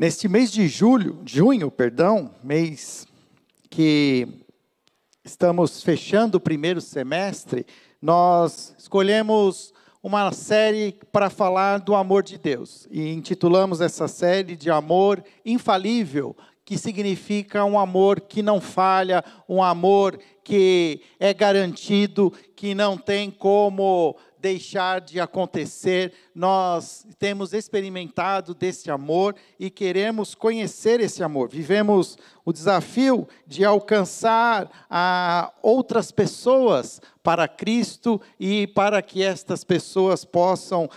Neste mês de julho, junho, perdão, mês que estamos fechando o primeiro semestre, nós escolhemos uma série para falar do amor de Deus. E intitulamos essa série de Amor Infalível, que significa um amor que não falha, um amor que é garantido, que não tem como deixar de acontecer. Nós temos experimentado desse amor e queremos conhecer esse amor. Vivemos o desafio de alcançar a outras pessoas para Cristo e para que estas pessoas possam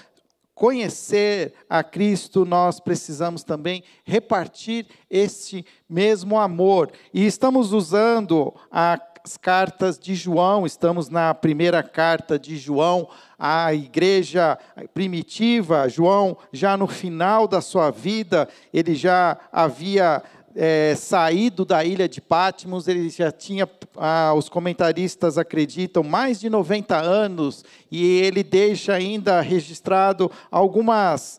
conhecer a Cristo, nós precisamos também repartir este mesmo amor. E estamos usando as cartas de João, estamos na primeira carta de João, a igreja primitiva, João, já no final da sua vida, ele já havia é, saído da ilha de Patmos, ele já tinha, ah, os comentaristas acreditam, mais de 90 anos, e ele deixa ainda registrado algumas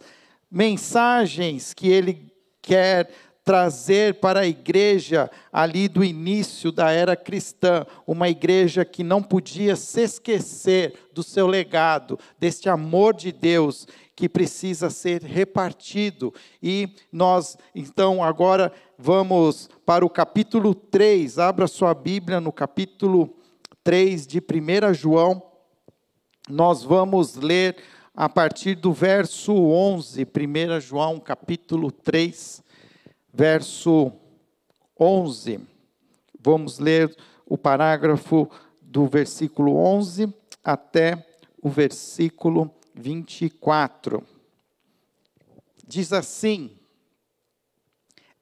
mensagens que ele quer trazer para a igreja ali do início da era cristã, uma igreja que não podia se esquecer do seu legado, deste amor de Deus que precisa ser repartido. E nós, então, agora vamos para o capítulo 3. Abra sua Bíblia no capítulo 3 de 1 João. Nós vamos ler a partir do verso 11, 1 João, capítulo 3, verso 11. Vamos ler o parágrafo do versículo 11 até o versículo 24. Diz assim: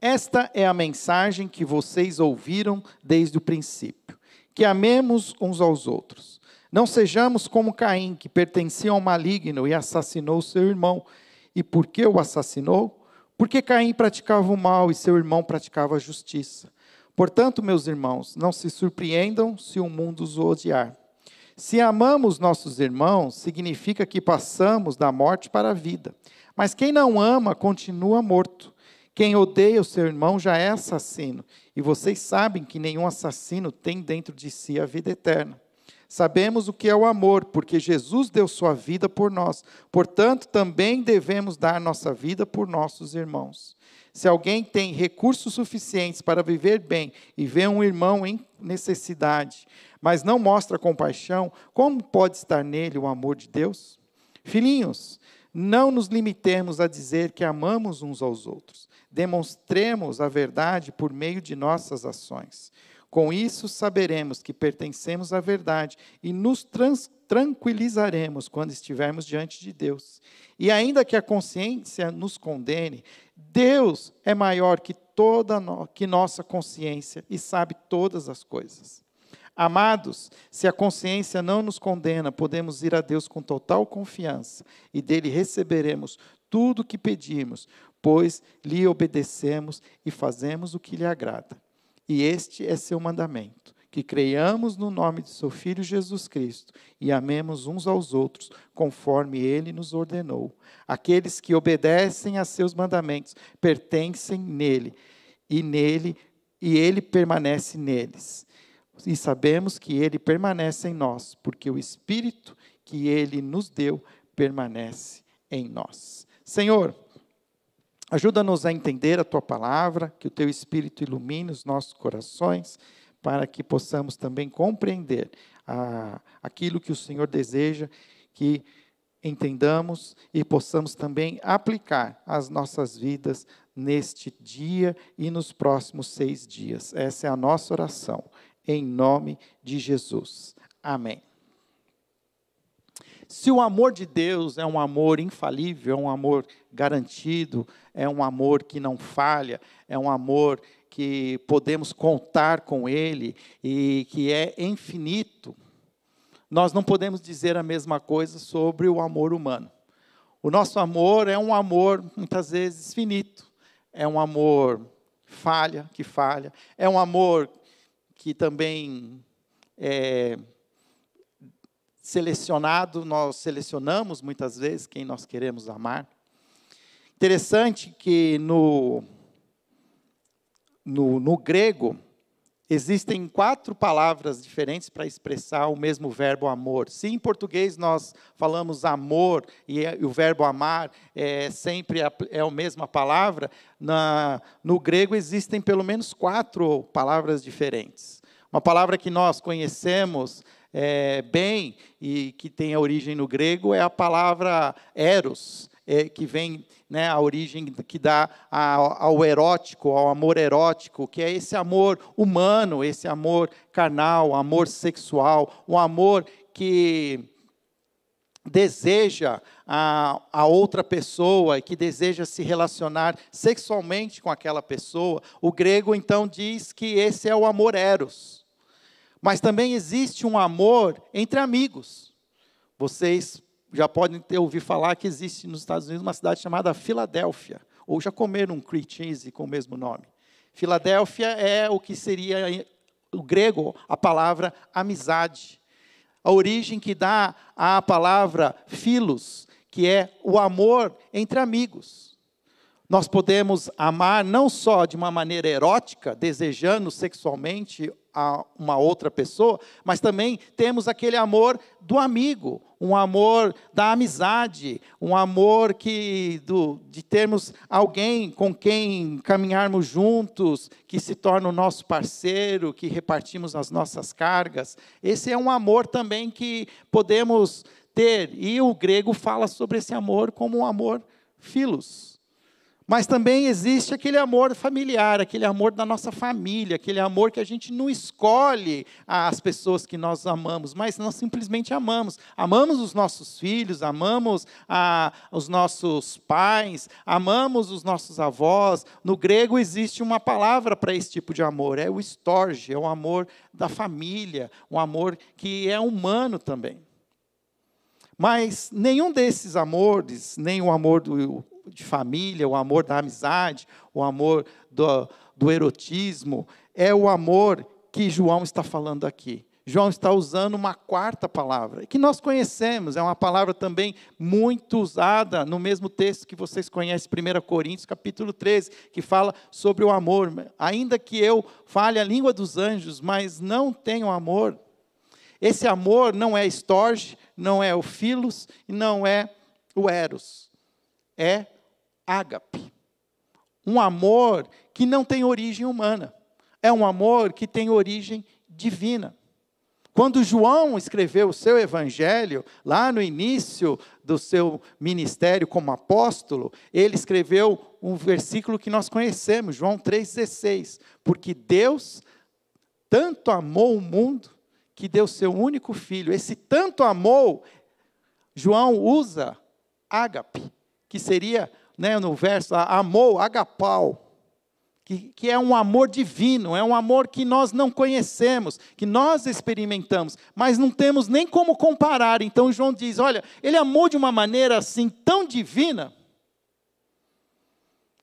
Esta é a mensagem que vocês ouviram desde o princípio, que amemos uns aos outros. Não sejamos como Caim, que pertencia ao maligno e assassinou seu irmão. E por que o assassinou? Porque Caim praticava o mal e seu irmão praticava a justiça. Portanto, meus irmãos, não se surpreendam se o mundo os odiar. Se amamos nossos irmãos, significa que passamos da morte para a vida. Mas quem não ama continua morto. Quem odeia o seu irmão já é assassino. E vocês sabem que nenhum assassino tem dentro de si a vida eterna. Sabemos o que é o amor, porque Jesus deu sua vida por nós. Portanto, também devemos dar nossa vida por nossos irmãos. Se alguém tem recursos suficientes para viver bem e vê um irmão em necessidade, mas não mostra compaixão, como pode estar nele o amor de Deus? Filhinhos, não nos limitemos a dizer que amamos uns aos outros. Demonstremos a verdade por meio de nossas ações. Com isso, saberemos que pertencemos à verdade e nos tranquilizaremos quando estivermos diante de Deus. E ainda que a consciência nos condene, Deus é maior que toda no, que nossa consciência e sabe todas as coisas. Amados, se a consciência não nos condena, podemos ir a Deus com total confiança e dele receberemos tudo o que pedimos, pois lhe obedecemos e fazemos o que lhe agrada. E este é seu mandamento: que creiamos no nome de seu Filho Jesus Cristo e amemos uns aos outros, conforme ele nos ordenou. Aqueles que obedecem a seus mandamentos pertencem nele, e nele e ele permanece neles. E sabemos que ele permanece em nós, porque o espírito que ele nos deu permanece em nós. Senhor, ajuda-nos a entender a tua palavra, que o teu espírito ilumine os nossos corações para que possamos também compreender ah, aquilo que o Senhor deseja que entendamos e possamos também aplicar as nossas vidas neste dia e nos próximos seis dias. Essa é a nossa oração, em nome de Jesus. Amém. Se o amor de Deus é um amor infalível, é um amor garantido, é um amor que não falha, é um amor que podemos contar com Ele e que é infinito, nós não podemos dizer a mesma coisa sobre o amor humano. O nosso amor é um amor, muitas vezes, finito. É um amor falha, que falha. É um amor que também é selecionado, nós selecionamos muitas vezes quem nós queremos amar. Interessante que no, no, no grego, Existem quatro palavras diferentes para expressar o mesmo verbo amor. Se em português nós falamos amor e, o verbo amar é sempre a, é a mesma palavra, na, no grego existem pelo menos quatro palavras diferentes. Uma palavra que nós conhecemos é, bem e que tem a origem no grego é a palavra eros, é, que vem né, a origem que dá ao erótico, ao amor erótico, que é esse amor humano, esse amor carnal, amor sexual, um amor que deseja a, a outra pessoa que deseja se relacionar sexualmente com aquela pessoa. O grego então diz que esse é o amor eros. Mas também existe um amor entre amigos. Vocês já podem ter ouvido falar que existe nos Estados Unidos uma cidade chamada Filadélfia, ou já comeram um cream cheese com o mesmo nome. Filadélfia é o que seria, o grego, a palavra amizade. A origem que dá à palavra filos, que é o amor entre amigos. Nós podemos amar não só de uma maneira erótica, desejando sexualmente a uma outra pessoa, mas também temos aquele amor do amigo, um amor da amizade, um amor que do, de termos alguém com quem caminharmos juntos, que se torna o nosso parceiro, que repartimos as nossas cargas. Esse é um amor também que podemos ter, e o grego fala sobre esse amor como um amor filos mas também existe aquele amor familiar, aquele amor da nossa família, aquele amor que a gente não escolhe as pessoas que nós amamos, mas nós simplesmente amamos. Amamos os nossos filhos, amamos a, os nossos pais, amamos os nossos avós. No grego existe uma palavra para esse tipo de amor, é o storge, é o amor da família, um amor que é humano também. Mas nenhum desses amores, nem o amor do de família, o amor da amizade, o amor do, do erotismo, é o amor que João está falando aqui. João está usando uma quarta palavra, que nós conhecemos, é uma palavra também muito usada no mesmo texto que vocês conhecem, 1 Coríntios, capítulo 13, que fala sobre o amor. Ainda que eu fale a língua dos anjos, mas não tenho amor, esse amor não é estorge, não é o filos e não é o eros. É ágape. Um amor que não tem origem humana. É um amor que tem origem divina. Quando João escreveu o seu evangelho, lá no início do seu ministério como apóstolo, ele escreveu um versículo que nós conhecemos, João 3,16. Porque Deus tanto amou o mundo que deu seu único filho. Esse tanto amou, João usa ágape, que seria né, no verso, amou, agapau, que, que é um amor divino, é um amor que nós não conhecemos, que nós experimentamos, mas não temos nem como comparar. Então João diz: olha, ele amou de uma maneira assim tão divina,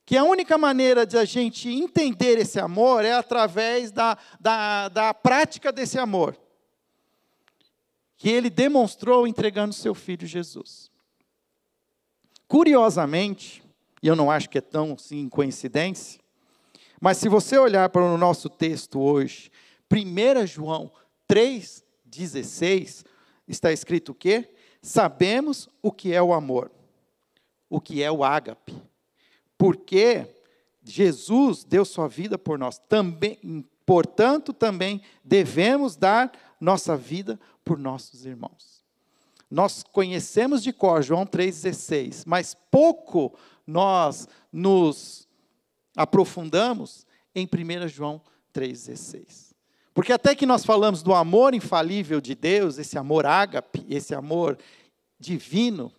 que a única maneira de a gente entender esse amor é através da, da, da prática desse amor, que ele demonstrou entregando seu filho Jesus. Curiosamente, e eu não acho que é tão assim, coincidência, mas se você olhar para o nosso texto hoje, 1 João 3,16, está escrito o quê? Sabemos o que é o amor, o que é o ágape, porque Jesus deu sua vida por nós. Também, portanto, também devemos dar nossa vida por nossos irmãos. Nós conhecemos de cor João 3,16, mas pouco nós nos aprofundamos em 1 João 3,16. Porque até que nós falamos do amor infalível de Deus, esse amor ágape, esse amor divino,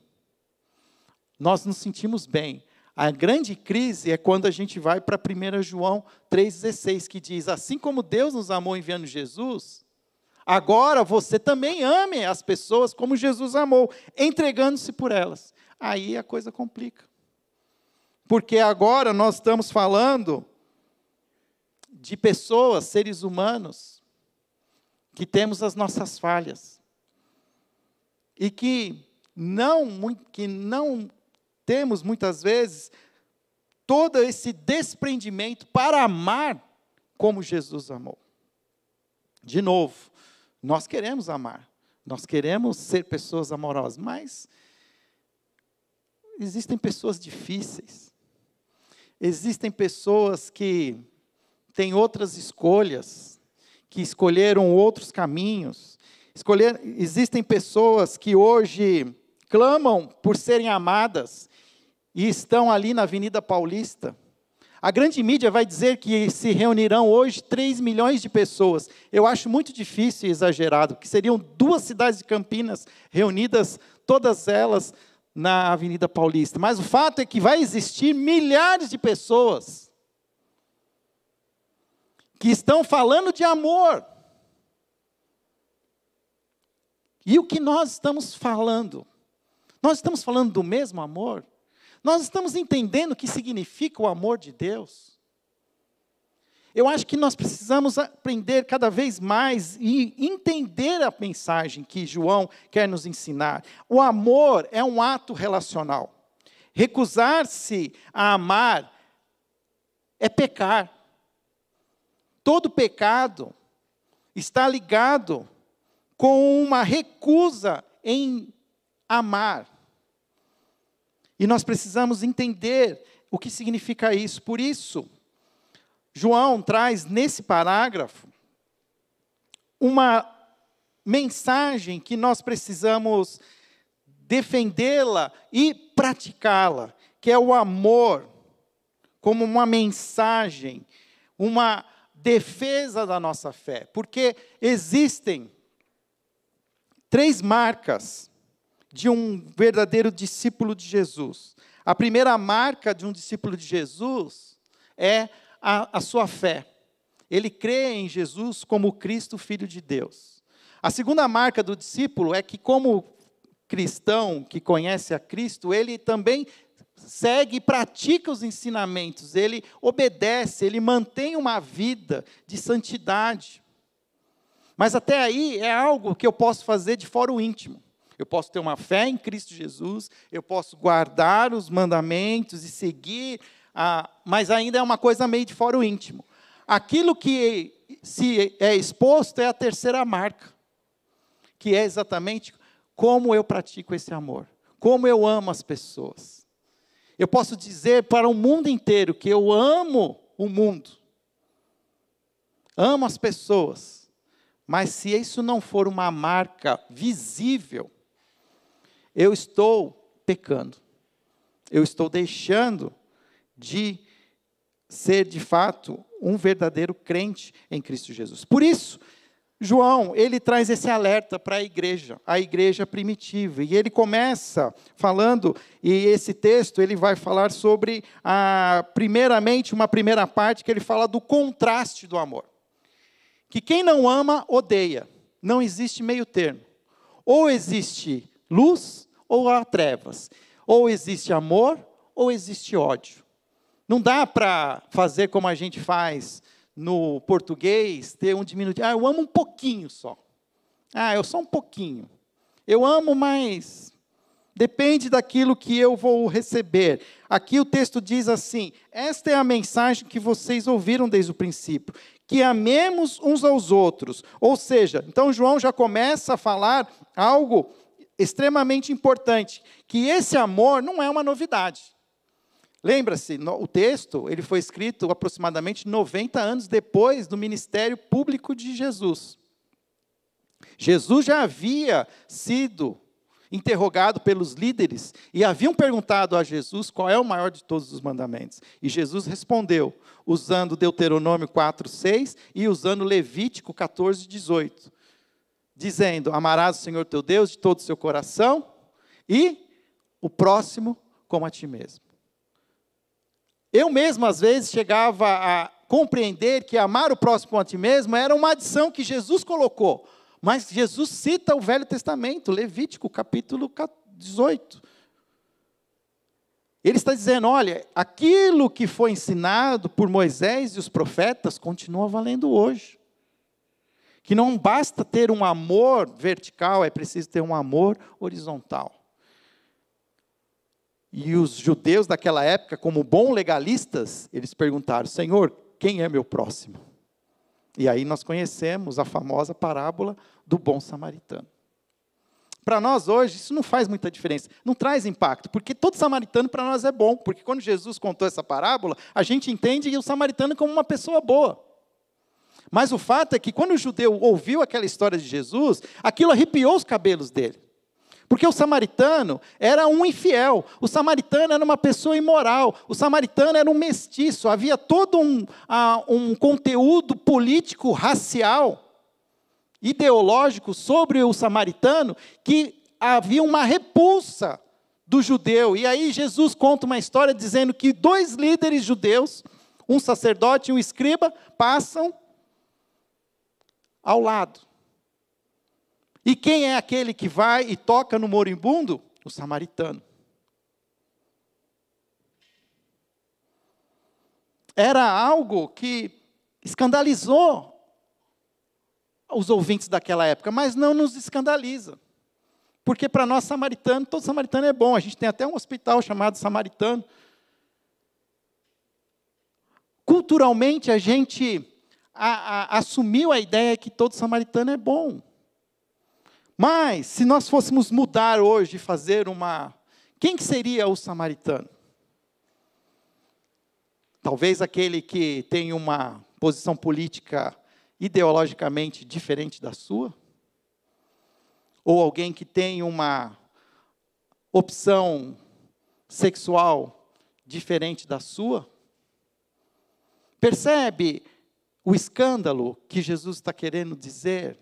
nós nos sentimos bem. A grande crise é quando a gente vai para 1 João 3,16, que diz: Assim como Deus nos amou enviando Jesus, Agora você também ame as pessoas como Jesus amou, entregando-se por elas. Aí a coisa complica. Porque agora nós estamos falando de pessoas, seres humanos, que temos as nossas falhas. E que não, que não temos muitas vezes todo esse desprendimento para amar como Jesus amou. De novo, nós queremos amar, nós queremos ser pessoas amorosas, mas existem pessoas difíceis, existem pessoas que têm outras escolhas, que escolheram outros caminhos, escolher, existem pessoas que hoje clamam por serem amadas e estão ali na Avenida Paulista. A grande mídia vai dizer que se reunirão hoje 3 milhões de pessoas. Eu acho muito difícil e exagerado, que seriam duas cidades de Campinas reunidas, todas elas na Avenida Paulista. Mas o fato é que vai existir milhares de pessoas que estão falando de amor. E o que nós estamos falando? Nós estamos falando do mesmo amor? Nós estamos entendendo o que significa o amor de Deus? Eu acho que nós precisamos aprender cada vez mais e entender a mensagem que João quer nos ensinar. O amor é um ato relacional. Recusar-se a amar é pecar. Todo pecado está ligado com uma recusa em amar. E nós precisamos entender o que significa isso. Por isso, João traz nesse parágrafo uma mensagem que nós precisamos defendê-la e praticá-la, que é o amor, como uma mensagem, uma defesa da nossa fé. Porque existem três marcas de um verdadeiro discípulo de Jesus. A primeira marca de um discípulo de Jesus é a, a sua fé. Ele crê em Jesus como Cristo, Filho de Deus. A segunda marca do discípulo é que, como cristão que conhece a Cristo, ele também segue e pratica os ensinamentos, ele obedece, ele mantém uma vida de santidade. Mas até aí é algo que eu posso fazer de fora o íntimo. Eu posso ter uma fé em Cristo Jesus, eu posso guardar os mandamentos e seguir, mas ainda é uma coisa meio de fora o íntimo. Aquilo que se é exposto é a terceira marca, que é exatamente como eu pratico esse amor, como eu amo as pessoas. Eu posso dizer para o mundo inteiro que eu amo o mundo, amo as pessoas, mas se isso não for uma marca visível, eu estou pecando. Eu estou deixando de ser de fato um verdadeiro crente em Cristo Jesus. Por isso, João, ele traz esse alerta para a igreja, a igreja primitiva. E ele começa falando, e esse texto ele vai falar sobre, a, primeiramente, uma primeira parte que ele fala do contraste do amor que quem não ama, odeia. Não existe meio termo. Ou existe luz, ou há trevas. Ou existe amor, ou existe ódio. Não dá para fazer como a gente faz no português, ter um diminutivo. Ah, eu amo um pouquinho só. Ah, eu só um pouquinho. Eu amo, mas depende daquilo que eu vou receber. Aqui o texto diz assim: esta é a mensagem que vocês ouviram desde o princípio, que amemos uns aos outros. Ou seja, então João já começa a falar algo extremamente importante, que esse amor não é uma novidade. Lembra-se, o texto ele foi escrito aproximadamente 90 anos depois do ministério público de Jesus. Jesus já havia sido interrogado pelos líderes e haviam perguntado a Jesus qual é o maior de todos os mandamentos. E Jesus respondeu, usando Deuteronômio 4, 6 e usando Levítico 14, 18, dizendo: Amarás o Senhor teu Deus de todo o seu coração e o próximo como a ti mesmo. Eu mesmo, às vezes, chegava a compreender que amar o próximo como a ti mesmo era uma adição que Jesus colocou mas Jesus cita o Velho Testamento, Levítico, capítulo 18. Ele está dizendo: olha, aquilo que foi ensinado por Moisés e os profetas continua valendo hoje. Que não basta ter um amor vertical, é preciso ter um amor horizontal. E os judeus daquela época, como bons legalistas, eles perguntaram: Senhor, quem é meu próximo? E aí nós conhecemos a famosa parábola do bom samaritano. Para nós hoje, isso não faz muita diferença, não traz impacto, porque todo samaritano para nós é bom, porque quando Jesus contou essa parábola, a gente entende o samaritano como uma pessoa boa. Mas o fato é que quando o judeu ouviu aquela história de Jesus, aquilo arrepiou os cabelos dele. Porque o samaritano era um infiel, o samaritano era uma pessoa imoral, o samaritano era um mestiço, havia todo um, uh, um conteúdo político, racial, ideológico sobre o samaritano que havia uma repulsa do judeu. E aí Jesus conta uma história dizendo que dois líderes judeus, um sacerdote e um escriba, passam ao lado. E quem é aquele que vai e toca no moribundo? O samaritano. Era algo que escandalizou os ouvintes daquela época, mas não nos escandaliza. Porque para nós, samaritano, todo samaritano é bom. A gente tem até um hospital chamado Samaritano. Culturalmente, a gente a, a, assumiu a ideia que todo samaritano é bom. Mas, se nós fôssemos mudar hoje, fazer uma. Quem que seria o samaritano? Talvez aquele que tem uma posição política ideologicamente diferente da sua? Ou alguém que tem uma opção sexual diferente da sua? Percebe o escândalo que Jesus está querendo dizer?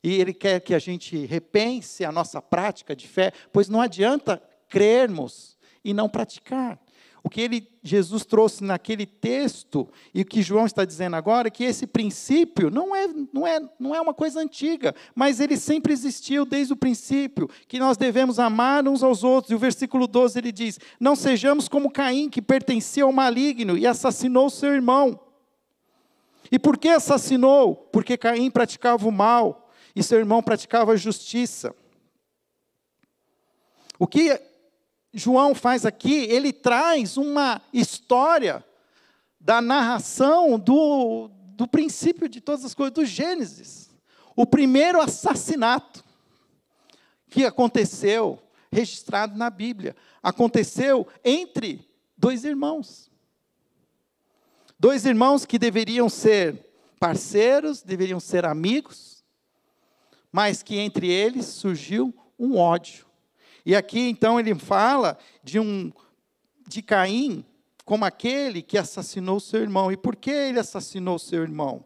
E ele quer que a gente repense a nossa prática de fé, pois não adianta crermos e não praticar. O que ele, Jesus trouxe naquele texto, e o que João está dizendo agora, é que esse princípio não é, não, é, não é uma coisa antiga, mas ele sempre existiu desde o princípio, que nós devemos amar uns aos outros. E o versículo 12 ele diz: Não sejamos como Caim, que pertencia ao maligno e assassinou seu irmão. E por que assassinou? Porque Caim praticava o mal e seu irmão praticava a justiça. O que João faz aqui, ele traz uma história da narração do, do princípio de todas as coisas, do Gênesis. O primeiro assassinato que aconteceu, registrado na Bíblia, aconteceu entre dois irmãos. Dois irmãos que deveriam ser parceiros, deveriam ser amigos, mas que entre eles surgiu um ódio. E aqui então ele fala de um de Caim como aquele que assassinou seu irmão. E por que ele assassinou seu irmão?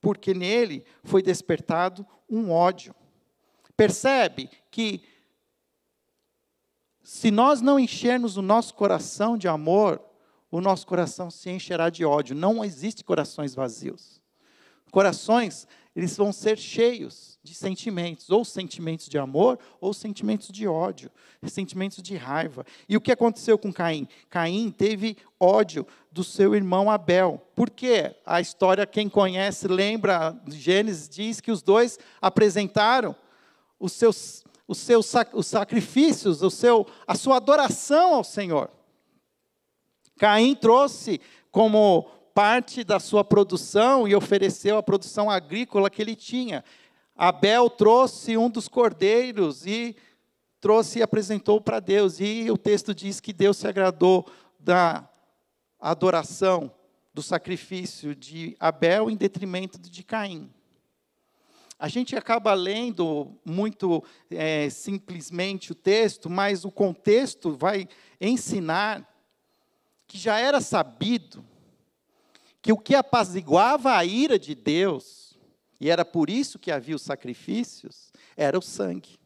Porque nele foi despertado um ódio. Percebe que se nós não enchermos o nosso coração de amor, o nosso coração se encherá de ódio. Não existe corações vazios. Corações eles vão ser cheios de sentimentos, ou sentimentos de amor, ou sentimentos de ódio, sentimentos de raiva. E o que aconteceu com Caim? Caim teve ódio do seu irmão Abel. Por quê? A história, quem conhece, lembra, Gênesis diz que os dois apresentaram os seus, os seus os sacrifícios, o seu, a sua adoração ao Senhor. Caim trouxe como parte da sua produção e ofereceu a produção agrícola que ele tinha. Abel trouxe um dos cordeiros e trouxe e apresentou para Deus. E o texto diz que Deus se agradou da adoração, do sacrifício de Abel em detrimento de Caim. A gente acaba lendo muito é, simplesmente o texto, mas o contexto vai ensinar que já era sabido que o que apaziguava a ira de Deus, e era por isso que havia os sacrifícios, era o sangue.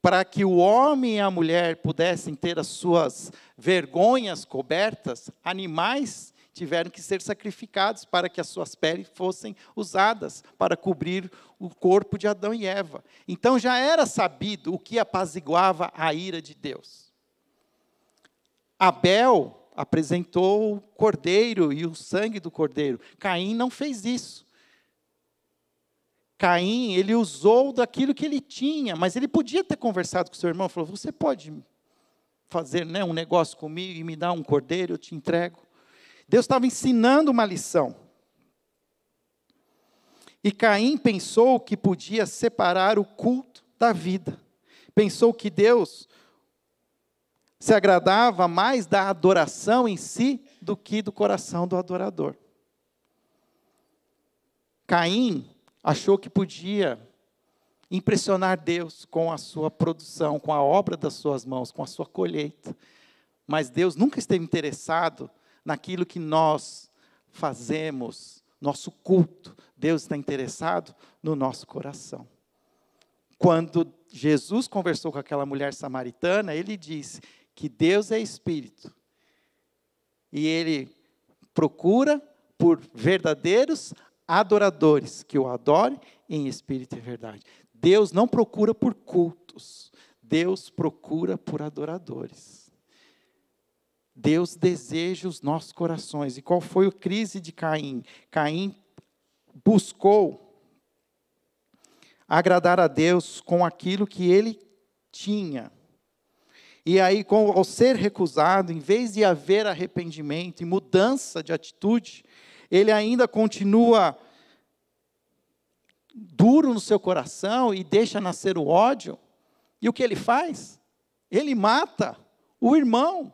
Para que o homem e a mulher pudessem ter as suas vergonhas cobertas, animais tiveram que ser sacrificados para que as suas peles fossem usadas para cobrir o corpo de Adão e Eva. Então já era sabido o que apaziguava a ira de Deus. Abel apresentou o cordeiro e o sangue do cordeiro. Caim não fez isso. Caim, ele usou daquilo que ele tinha, mas ele podia ter conversado com seu irmão, falou: "Você pode fazer, né, um negócio comigo e me dar um cordeiro, eu te entrego". Deus estava ensinando uma lição. E Caim pensou que podia separar o culto da vida. Pensou que Deus se agradava mais da adoração em si do que do coração do adorador. Caim achou que podia impressionar Deus com a sua produção, com a obra das suas mãos, com a sua colheita. Mas Deus nunca esteve interessado naquilo que nós fazemos, nosso culto. Deus está interessado no nosso coração. Quando Jesus conversou com aquela mulher samaritana, ele disse: que Deus é espírito. E ele procura por verdadeiros adoradores que o adorem em espírito e verdade. Deus não procura por cultos. Deus procura por adoradores. Deus deseja os nossos corações. E qual foi a crise de Caim? Caim buscou agradar a Deus com aquilo que ele tinha. E aí, com, ao ser recusado, em vez de haver arrependimento e mudança de atitude, ele ainda continua duro no seu coração e deixa nascer o ódio. E o que ele faz? Ele mata o irmão,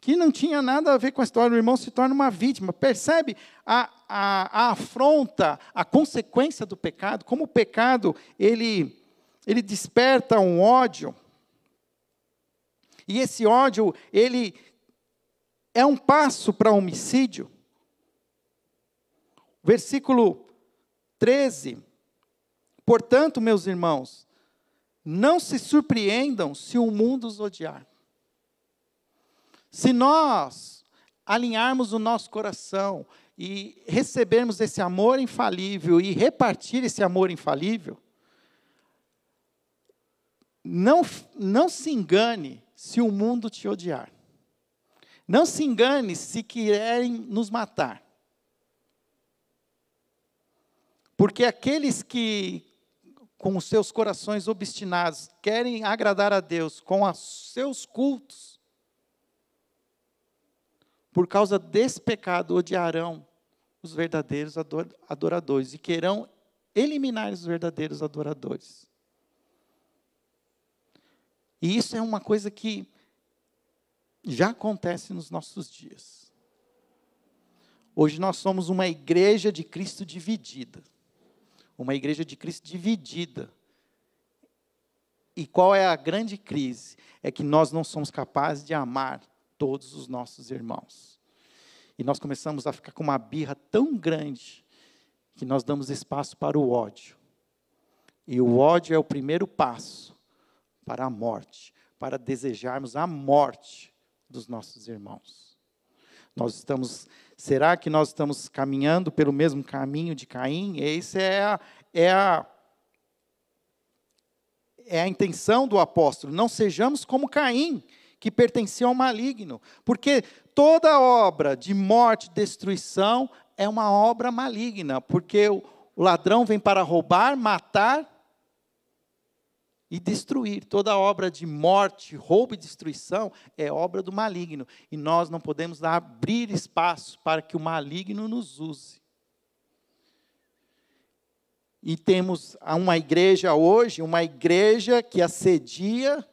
que não tinha nada a ver com a história. O irmão se torna uma vítima. Percebe a, a, a afronta, a consequência do pecado? Como o pecado ele, ele desperta um ódio. E esse ódio, ele é um passo para homicídio. Versículo 13. Portanto, meus irmãos, não se surpreendam se o mundo os odiar. Se nós alinharmos o nosso coração e recebermos esse amor infalível e repartir esse amor infalível, não, não se engane se o mundo te odiar. Não se engane se querem nos matar. Porque aqueles que, com os seus corações obstinados, querem agradar a Deus com os seus cultos, por causa desse pecado, odiarão os verdadeiros adoradores e querão eliminar os verdadeiros adoradores. E isso é uma coisa que já acontece nos nossos dias. Hoje nós somos uma igreja de Cristo dividida. Uma igreja de Cristo dividida. E qual é a grande crise? É que nós não somos capazes de amar todos os nossos irmãos. E nós começamos a ficar com uma birra tão grande que nós damos espaço para o ódio. E o ódio é o primeiro passo para a morte, para desejarmos a morte dos nossos irmãos. Nós estamos, será que nós estamos caminhando pelo mesmo caminho de Caim? Essa é a, é a, é a intenção do apóstolo. Não sejamos como Caim, que pertencia ao maligno, porque toda obra de morte destruição é uma obra maligna, porque o, o ladrão vem para roubar, matar e destruir. Toda obra de morte, roubo e destruição é obra do maligno. E nós não podemos abrir espaço para que o maligno nos use. E temos uma igreja hoje, uma igreja que assedia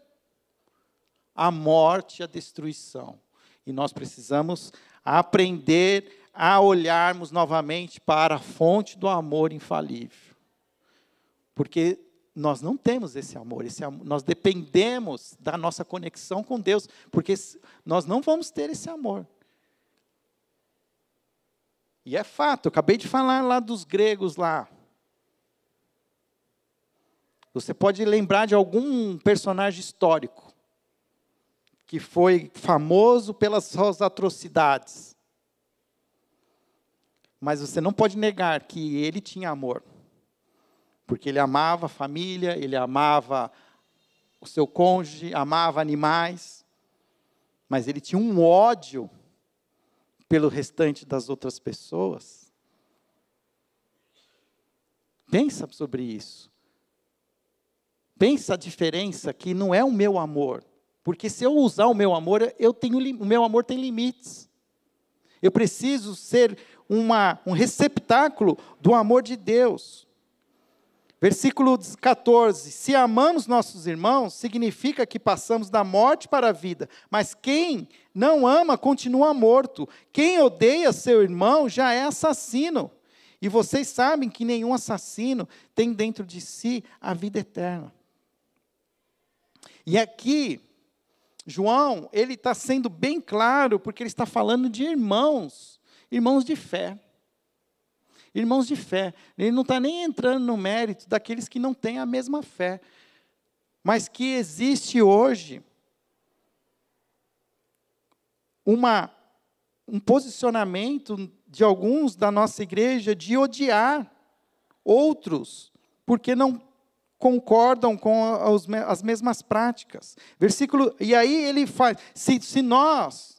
a morte e a destruição. E nós precisamos aprender a olharmos novamente para a fonte do amor infalível. Porque nós não temos esse amor, esse amor, nós dependemos da nossa conexão com Deus, porque nós não vamos ter esse amor. E é fato, eu acabei de falar lá dos gregos lá. Você pode lembrar de algum personagem histórico que foi famoso pelas suas atrocidades. Mas você não pode negar que ele tinha amor porque ele amava a família, ele amava o seu cônjuge, amava animais, mas ele tinha um ódio pelo restante das outras pessoas. Pensa sobre isso. Pensa a diferença que não é o meu amor. Porque se eu usar o meu amor, eu tenho, o meu amor tem limites. Eu preciso ser uma, um receptáculo do amor de Deus. Versículo 14: Se amamos nossos irmãos, significa que passamos da morte para a vida, mas quem não ama continua morto. Quem odeia seu irmão já é assassino. E vocês sabem que nenhum assassino tem dentro de si a vida eterna. E aqui, João, ele está sendo bem claro, porque ele está falando de irmãos, irmãos de fé. Irmãos de fé. Ele não está nem entrando no mérito daqueles que não têm a mesma fé. Mas que existe hoje uma, um posicionamento de alguns da nossa igreja de odiar outros, porque não concordam com as mesmas práticas. Versículo, e aí ele faz, se, se nós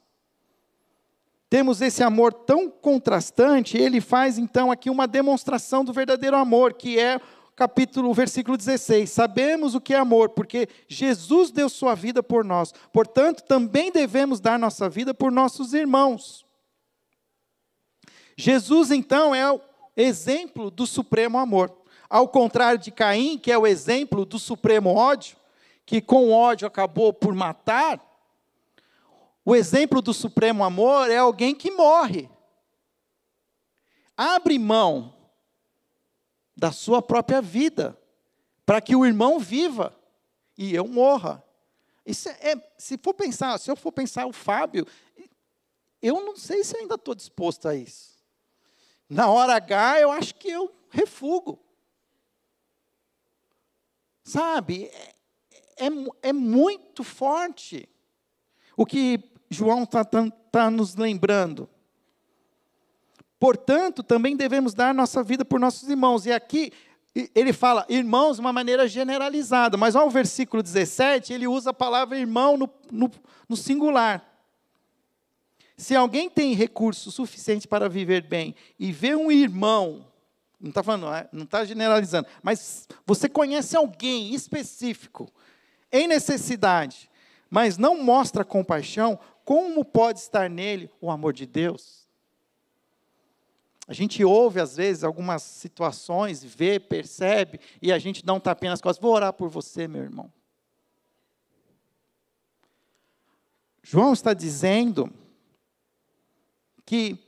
temos esse amor tão contrastante, ele faz então aqui uma demonstração do verdadeiro amor, que é capítulo, versículo 16. Sabemos o que é amor, porque Jesus deu sua vida por nós. Portanto, também devemos dar nossa vida por nossos irmãos. Jesus então é o exemplo do supremo amor. Ao contrário de Caim, que é o exemplo do supremo ódio, que com ódio acabou por matar, o exemplo do supremo amor é alguém que morre. Abre mão da sua própria vida para que o irmão viva e eu morra. Isso é, é, se for pensar, se eu for pensar o Fábio, eu não sei se ainda estou disposto a isso. Na hora H, eu acho que eu refugo. Sabe, é, é, é muito forte. O que João está tá, tá nos lembrando. Portanto, também devemos dar nossa vida por nossos irmãos. E aqui ele fala irmãos de uma maneira generalizada, mas ao versículo 17 ele usa a palavra irmão no, no, no singular. Se alguém tem recurso suficiente para viver bem e vê um irmão, não está falando, é, não está generalizando, mas você conhece alguém específico em necessidade, mas não mostra compaixão, como pode estar nele o amor de Deus? A gente ouve, às vezes, algumas situações, vê, percebe, e a gente dá um tapinha nas costas. Vou orar por você, meu irmão. João está dizendo que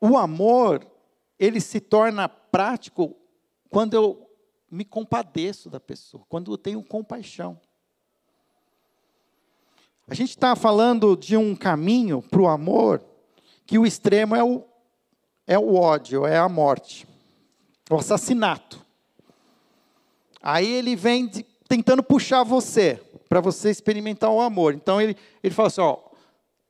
o amor, ele se torna prático quando eu me compadeço da pessoa, quando eu tenho compaixão. A gente está falando de um caminho para o amor que o extremo é o, é o ódio, é a morte, o assassinato. Aí ele vem de, tentando puxar você, para você experimentar o amor. Então ele, ele fala assim: ó,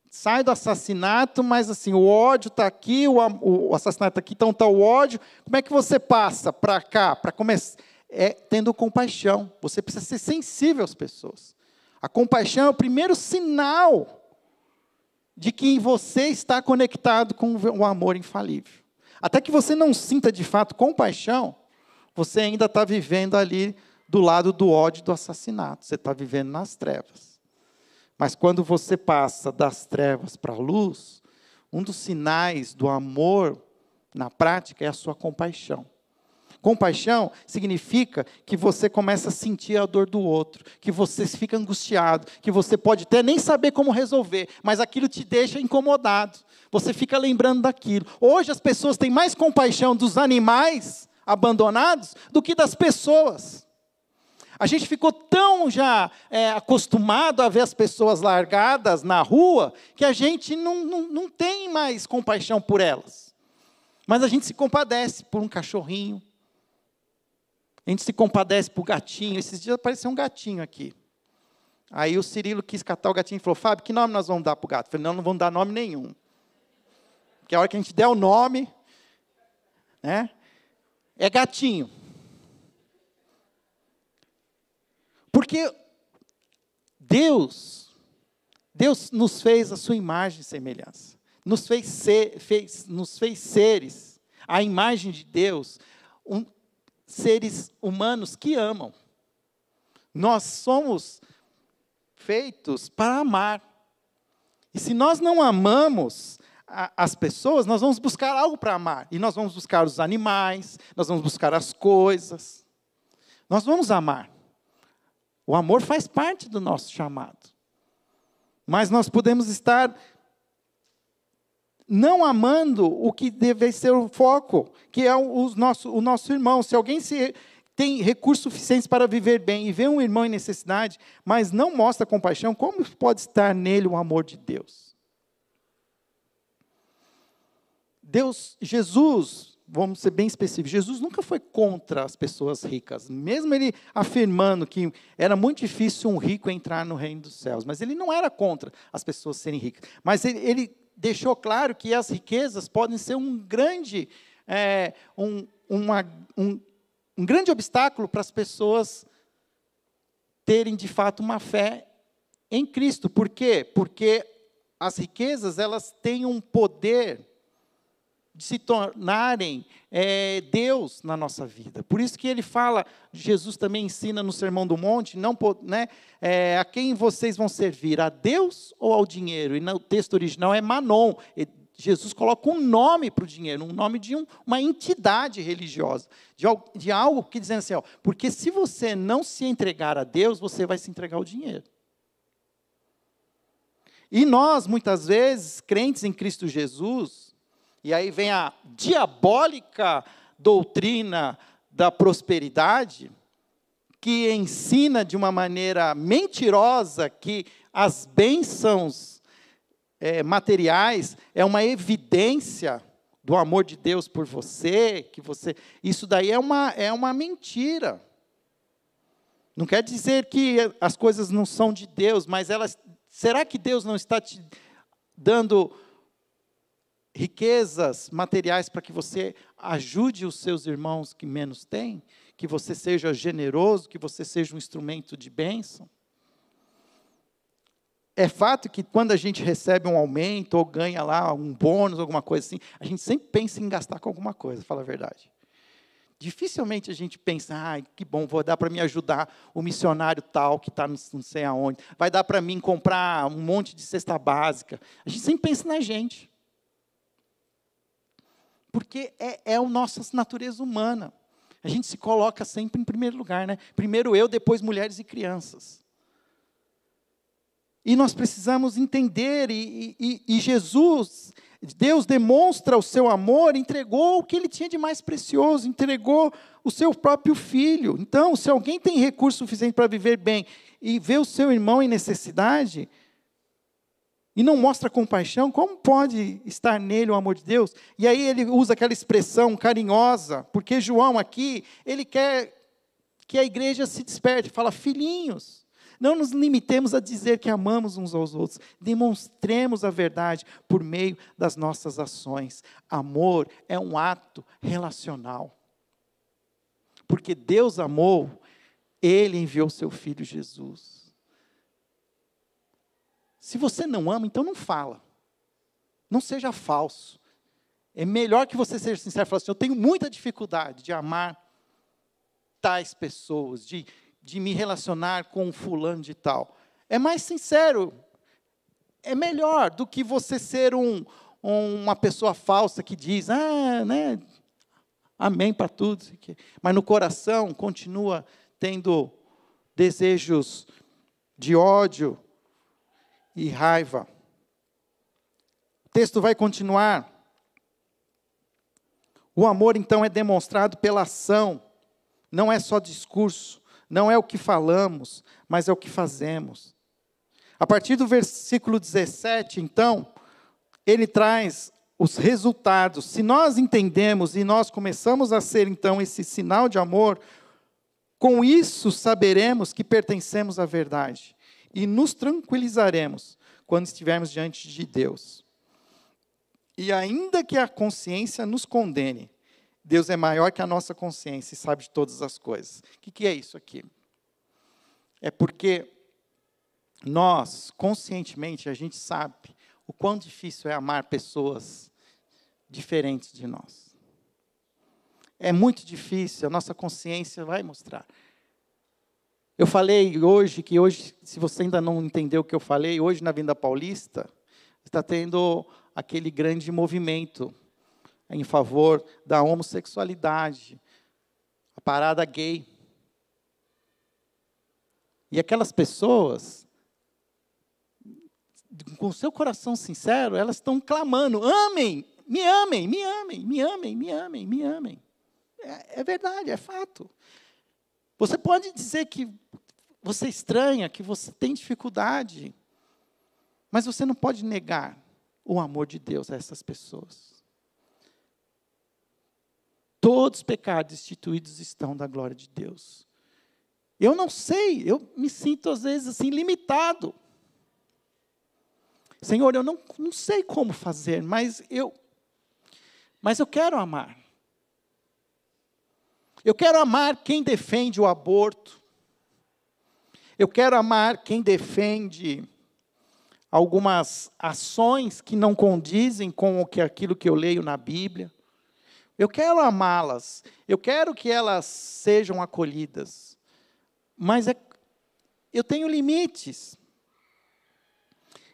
sai do assassinato, mas assim, o ódio está aqui, o, o assassinato está aqui, então está o ódio. Como é que você passa para cá, para começar? É tendo compaixão. Você precisa ser sensível às pessoas. A compaixão é o primeiro sinal de que você está conectado com o amor infalível. Até que você não sinta de fato compaixão, você ainda está vivendo ali do lado do ódio do assassinato. Você está vivendo nas trevas. Mas quando você passa das trevas para a luz, um dos sinais do amor na prática é a sua compaixão. Compaixão significa que você começa a sentir a dor do outro, que você fica angustiado, que você pode até nem saber como resolver, mas aquilo te deixa incomodado. Você fica lembrando daquilo. Hoje as pessoas têm mais compaixão dos animais abandonados do que das pessoas. A gente ficou tão já é, acostumado a ver as pessoas largadas na rua que a gente não, não, não tem mais compaixão por elas. Mas a gente se compadece por um cachorrinho, a gente se compadece para o gatinho. Esses dias apareceu um gatinho aqui. Aí o Cirilo quis catar o gatinho e falou: Fábio, que nome nós vamos dar para o gato? Eu falei: não, não vamos dar nome nenhum. Porque a hora que a gente der o nome, né, é gatinho. Porque Deus, Deus nos fez a sua imagem e semelhança. Nos fez, ser, fez, nos fez seres a imagem de Deus, um, seres humanos que amam. Nós somos feitos para amar. E se nós não amamos a, as pessoas, nós vamos buscar algo para amar. E nós vamos buscar os animais, nós vamos buscar as coisas. Nós vamos amar. O amor faz parte do nosso chamado. Mas nós podemos estar não amando o que deve ser o foco, que é o nosso, o nosso irmão. Se alguém se, tem recursos suficientes para viver bem e vê um irmão em necessidade, mas não mostra compaixão, como pode estar nele o amor de Deus? Deus, Jesus, vamos ser bem específicos, Jesus nunca foi contra as pessoas ricas, mesmo ele afirmando que era muito difícil um rico entrar no reino dos céus, mas ele não era contra as pessoas serem ricas, mas ele, ele deixou claro que as riquezas podem ser um grande, é, um, uma, um, um grande obstáculo para as pessoas terem de fato uma fé em Cristo. Por quê? Porque as riquezas elas têm um poder de se tornarem é, Deus na nossa vida. Por isso que ele fala, Jesus também ensina no Sermão do Monte, não, né, é, a quem vocês vão servir, a Deus ou ao dinheiro? E no texto original é Manon. Jesus coloca um nome para o dinheiro, um nome de um, uma entidade religiosa, de, de algo que dizendo assim, ó, porque se você não se entregar a Deus, você vai se entregar ao dinheiro. E nós, muitas vezes, crentes em Cristo Jesus, e aí vem a diabólica doutrina da prosperidade, que ensina de uma maneira mentirosa que as bênçãos é, materiais é uma evidência do amor de Deus por você, que você. Isso daí é uma, é uma mentira. Não quer dizer que as coisas não são de Deus, mas elas. Será que Deus não está te dando riquezas materiais para que você ajude os seus irmãos que menos têm, que você seja generoso, que você seja um instrumento de bênção. É fato que quando a gente recebe um aumento ou ganha lá um bônus, alguma coisa assim, a gente sempre pensa em gastar com alguma coisa, fala a verdade. Dificilmente a gente pensa, ah, que bom, vou dar para me ajudar o missionário tal que está não sei aonde. Vai dar para mim comprar um monte de cesta básica. A gente sempre pensa na gente. Porque é, é a nossa natureza humana. A gente se coloca sempre em primeiro lugar, né? Primeiro eu, depois mulheres e crianças. E nós precisamos entender, e, e, e, Jesus, Deus demonstra o seu amor, entregou o que ele tinha de mais precioso, entregou o seu próprio filho. Então, se alguém tem recurso suficiente para viver bem e vê o seu irmão em necessidade, e não mostra compaixão, como pode estar nele o amor de Deus? E aí ele usa aquela expressão carinhosa, porque João aqui, ele quer que a igreja se desperte, fala, filhinhos, não nos limitemos a dizer que amamos uns aos outros, demonstremos a verdade por meio das nossas ações. Amor é um ato relacional. Porque Deus amou, Ele enviou seu Filho Jesus. Se você não ama, então não fala. Não seja falso. É melhor que você seja sincero e fale assim: eu tenho muita dificuldade de amar tais pessoas, de, de me relacionar com um fulano de tal. É mais sincero. É melhor do que você ser um, uma pessoa falsa que diz, ah, né, amém para tudo, mas no coração continua tendo desejos de ódio, e raiva. O texto vai continuar. O amor, então, é demonstrado pela ação, não é só discurso, não é o que falamos, mas é o que fazemos. A partir do versículo 17, então, ele traz os resultados. Se nós entendemos e nós começamos a ser, então, esse sinal de amor, com isso saberemos que pertencemos à verdade e nos tranquilizaremos quando estivermos diante de Deus. E ainda que a consciência nos condene, Deus é maior que a nossa consciência e sabe de todas as coisas. O que, que é isso aqui? É porque nós, conscientemente, a gente sabe o quão difícil é amar pessoas diferentes de nós. é muito difícil, a nossa consciência vai mostrar. Eu falei hoje que hoje, se você ainda não entendeu o que eu falei, hoje na Vinda Paulista está tendo aquele grande movimento em favor da homossexualidade, a parada gay. E aquelas pessoas, com seu coração sincero, elas estão clamando: amem, me amem, me amem, me amem, me amem, me amem. É, é verdade, é fato. Você pode dizer que você estranha, que você tem dificuldade, mas você não pode negar o amor de Deus a essas pessoas. Todos os pecados instituídos estão da glória de Deus. Eu não sei, eu me sinto às vezes assim limitado. Senhor, eu não, não sei como fazer, mas eu mas eu quero amar. Eu quero amar quem defende o aborto. Eu quero amar quem defende algumas ações que não condizem com o que aquilo que eu leio na Bíblia. Eu quero amá-las. Eu quero que elas sejam acolhidas. Mas é, eu tenho limites.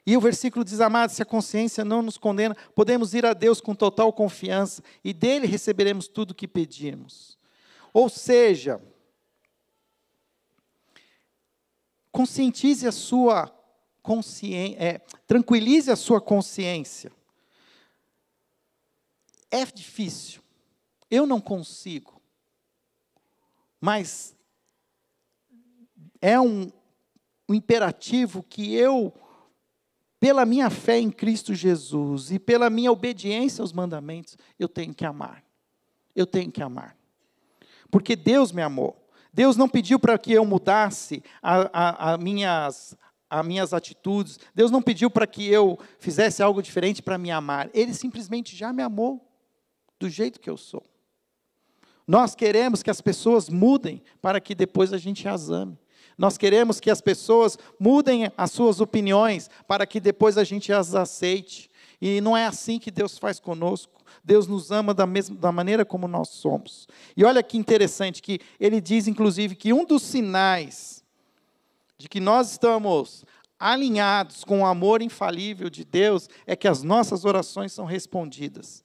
E o versículo diz: Amados, se a consciência não nos condena, podemos ir a Deus com total confiança e dele receberemos tudo o que pedirmos. Ou seja, conscientize a sua consciência, é, tranquilize a sua consciência. É difícil. Eu não consigo. Mas é um, um imperativo que eu, pela minha fé em Cristo Jesus e pela minha obediência aos mandamentos, eu tenho que amar. Eu tenho que amar. Porque Deus me amou. Deus não pediu para que eu mudasse a, a, minhas, as minhas atitudes. Deus não pediu para que eu fizesse algo diferente para me amar. Ele simplesmente já me amou do jeito que eu sou. Nós queremos que as pessoas mudem para que depois a gente as ame. Nós queremos que as pessoas mudem as suas opiniões para que depois a gente as aceite. E não é assim que Deus faz conosco. Deus nos ama da, mesma, da maneira como nós somos. E olha que interessante que ele diz, inclusive, que um dos sinais de que nós estamos alinhados com o amor infalível de Deus é que as nossas orações são respondidas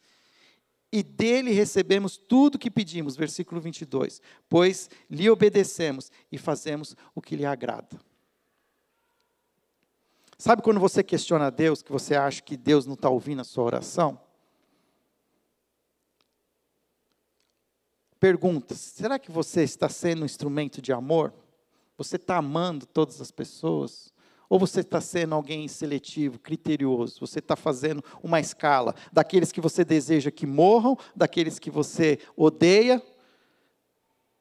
e dele recebemos tudo o que pedimos, versículo 22, pois lhe obedecemos e fazemos o que lhe agrada. Sabe quando você questiona Deus, que você acha que Deus não está ouvindo a sua oração? Pergunta: será que você está sendo um instrumento de amor? Você está amando todas as pessoas? Ou você está sendo alguém seletivo, criterioso? Você está fazendo uma escala daqueles que você deseja que morram, daqueles que você odeia,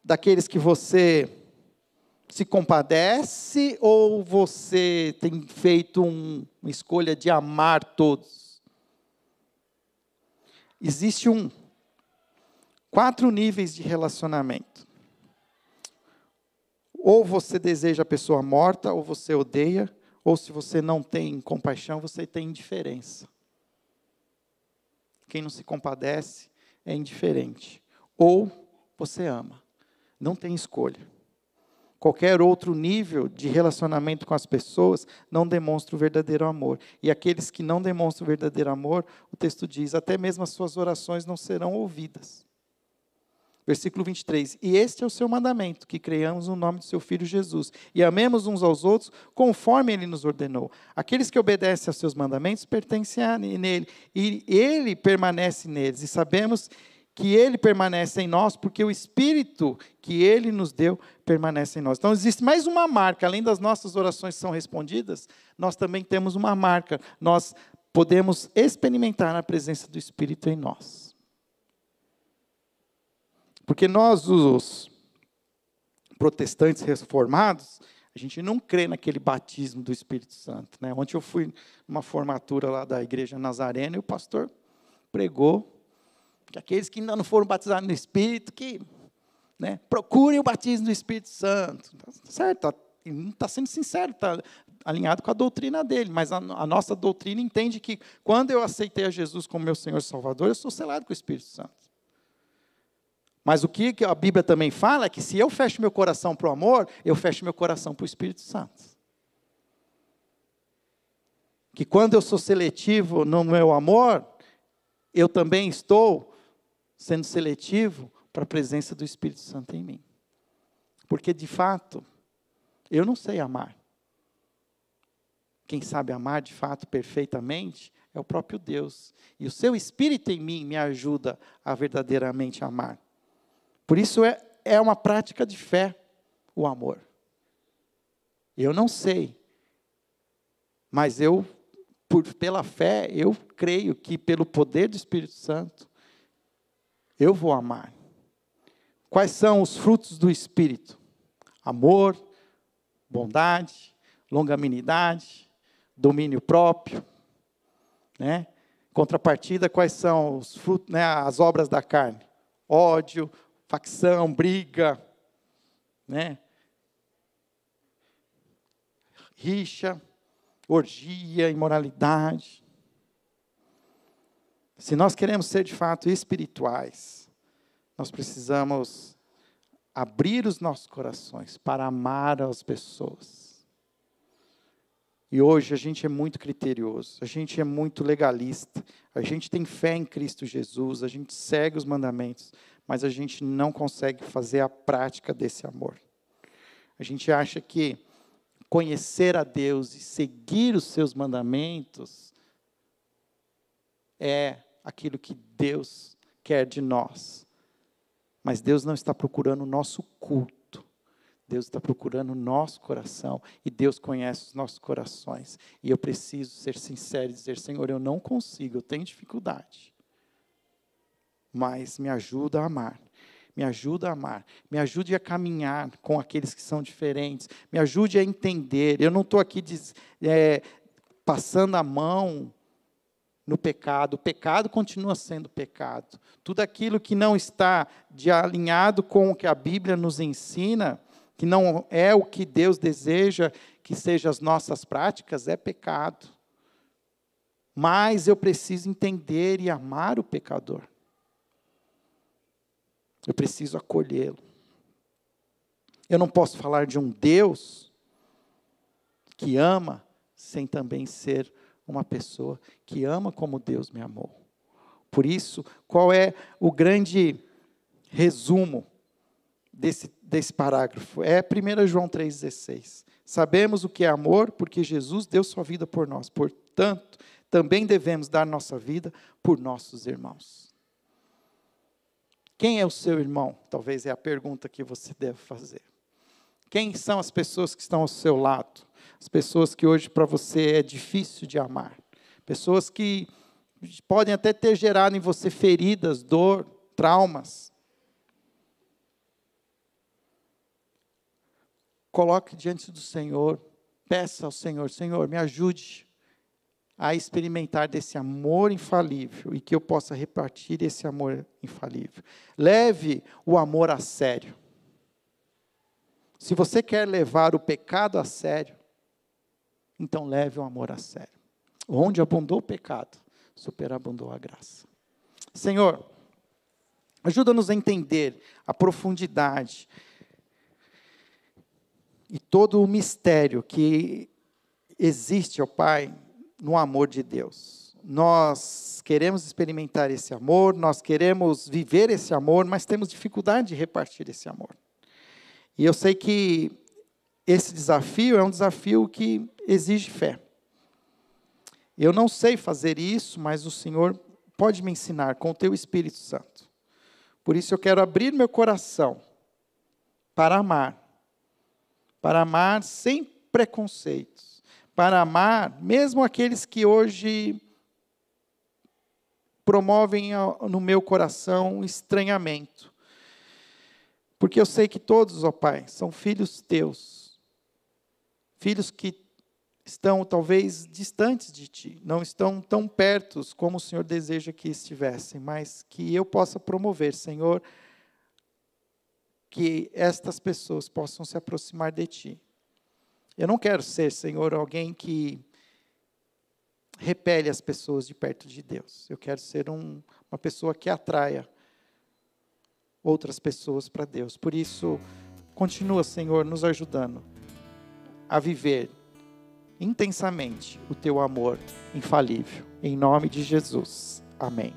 daqueles que você se compadece, ou você tem feito um, uma escolha de amar todos? Existe um quatro níveis de relacionamento. Ou você deseja a pessoa morta, ou você odeia, ou se você não tem compaixão, você tem indiferença. Quem não se compadece é indiferente. Ou você ama. Não tem escolha. Qualquer outro nível de relacionamento com as pessoas não demonstra o verdadeiro amor. E aqueles que não demonstram o verdadeiro amor, o texto diz, até mesmo as suas orações não serão ouvidas. Versículo 23. E este é o seu mandamento: que creiamos no nome do seu Filho Jesus e amemos uns aos outros conforme ele nos ordenou. Aqueles que obedecem aos seus mandamentos pertencem a nele e ele permanece neles. E sabemos que ele permanece em nós porque o Espírito que ele nos deu permanece em nós. Então existe mais uma marca, além das nossas orações são respondidas, nós também temos uma marca. Nós podemos experimentar a presença do Espírito em nós. Porque nós, os protestantes reformados, a gente não crê naquele batismo do Espírito Santo. Né? Ontem eu fui numa formatura lá da Igreja Nazarena e o pastor pregou que aqueles que ainda não foram batizados no Espírito, que né, procurem o batismo do Espírito Santo. Tá certo, tá, está sendo sincero, está alinhado com a doutrina dele, mas a, a, nossa doutrina entende que quando eu aceitei a Jesus como meu Senhor e Salvador, eu sou selado com o Espírito Santo. Mas o que a Bíblia também fala é que se eu fecho meu coração para o amor, eu fecho meu coração para o Espírito Santo. Que quando eu sou seletivo no meu amor, eu também estou sendo seletivo para a presença do Espírito Santo em mim. Porque, de fato, eu não sei amar. Quem sabe amar de fato perfeitamente é o próprio Deus. E o seu Espírito em mim me ajuda a verdadeiramente amar. Por isso é, é uma prática de fé o amor. Eu não sei, mas eu, por, pela fé, eu creio que pelo poder do Espírito Santo, eu vou amar. Quais são os frutos do Espírito? Amor, bondade, longanimidade, domínio próprio, né? Contrapartida, quais são os frutos, né, as obras da carne? Ódio, facção, briga, né? Rixa, orgia, imoralidade. Se nós queremos ser de fato espirituais, nós precisamos abrir os nossos corações para amar as pessoas. E hoje a gente é muito criterioso, a gente é muito legalista, a gente tem fé em Cristo Jesus, a gente segue os mandamentos, mas a gente não consegue fazer a prática desse amor. A gente acha que conhecer a Deus e seguir os seus mandamentos é aquilo que Deus quer de nós. Mas Deus não está procurando o nosso culto. Deus está procurando o nosso coração e Deus conhece os nossos corações. E eu preciso ser sincero e dizer: Senhor, eu não consigo, eu tenho dificuldade mas me ajuda a amar. Me ajuda a amar, me ajude a caminhar com aqueles que são diferentes, me ajude a entender. Eu não estou aqui diz, é, passando a mão no pecado. O pecado continua sendo pecado. Tudo aquilo que não está de alinhado com o que a Bíblia nos ensina, que não é o que Deus deseja que sejam as nossas práticas, é pecado. Mas eu preciso entender e amar o pecador. Eu preciso acolhê-lo. Eu não posso falar de um Deus que ama sem também ser uma pessoa que ama como Deus me amou. Por isso, qual é o grande resumo desse, desse parágrafo? É 1 João 3,16. Sabemos o que é amor porque Jesus deu sua vida por nós. Portanto, também devemos dar nossa vida por nossos irmãos. Quem é o seu irmão? Talvez é a pergunta que você deve fazer. Quem são as pessoas que estão ao seu lado? As pessoas que hoje para você é difícil de amar. Pessoas que podem até ter gerado em você feridas, dor, traumas. Coloque diante do Senhor, peça ao Senhor: Senhor, me ajude a experimentar desse amor infalível e que eu possa repartir esse amor infalível. Leve o amor a sério. Se você quer levar o pecado a sério, então leve o amor a sério. Onde abundou o pecado, superabundou a graça. Senhor, ajuda-nos a entender a profundidade e todo o mistério que existe, ó Pai, no amor de Deus. Nós queremos experimentar esse amor, nós queremos viver esse amor, mas temos dificuldade de repartir esse amor. E eu sei que esse desafio é um desafio que exige fé. Eu não sei fazer isso, mas o Senhor pode me ensinar com o teu Espírito Santo. Por isso eu quero abrir meu coração para amar, para amar sem preconceitos para amar, mesmo aqueles que hoje promovem no meu coração estranhamento. Porque eu sei que todos, ó Pai, são filhos teus. Filhos que estão talvez distantes de ti, não estão tão perto como o Senhor deseja que estivessem, mas que eu possa promover, Senhor, que estas pessoas possam se aproximar de ti. Eu não quero ser, Senhor, alguém que repele as pessoas de perto de Deus. Eu quero ser um, uma pessoa que atraia outras pessoas para Deus. Por isso, continua, Senhor, nos ajudando a viver intensamente o teu amor infalível. Em nome de Jesus. Amém.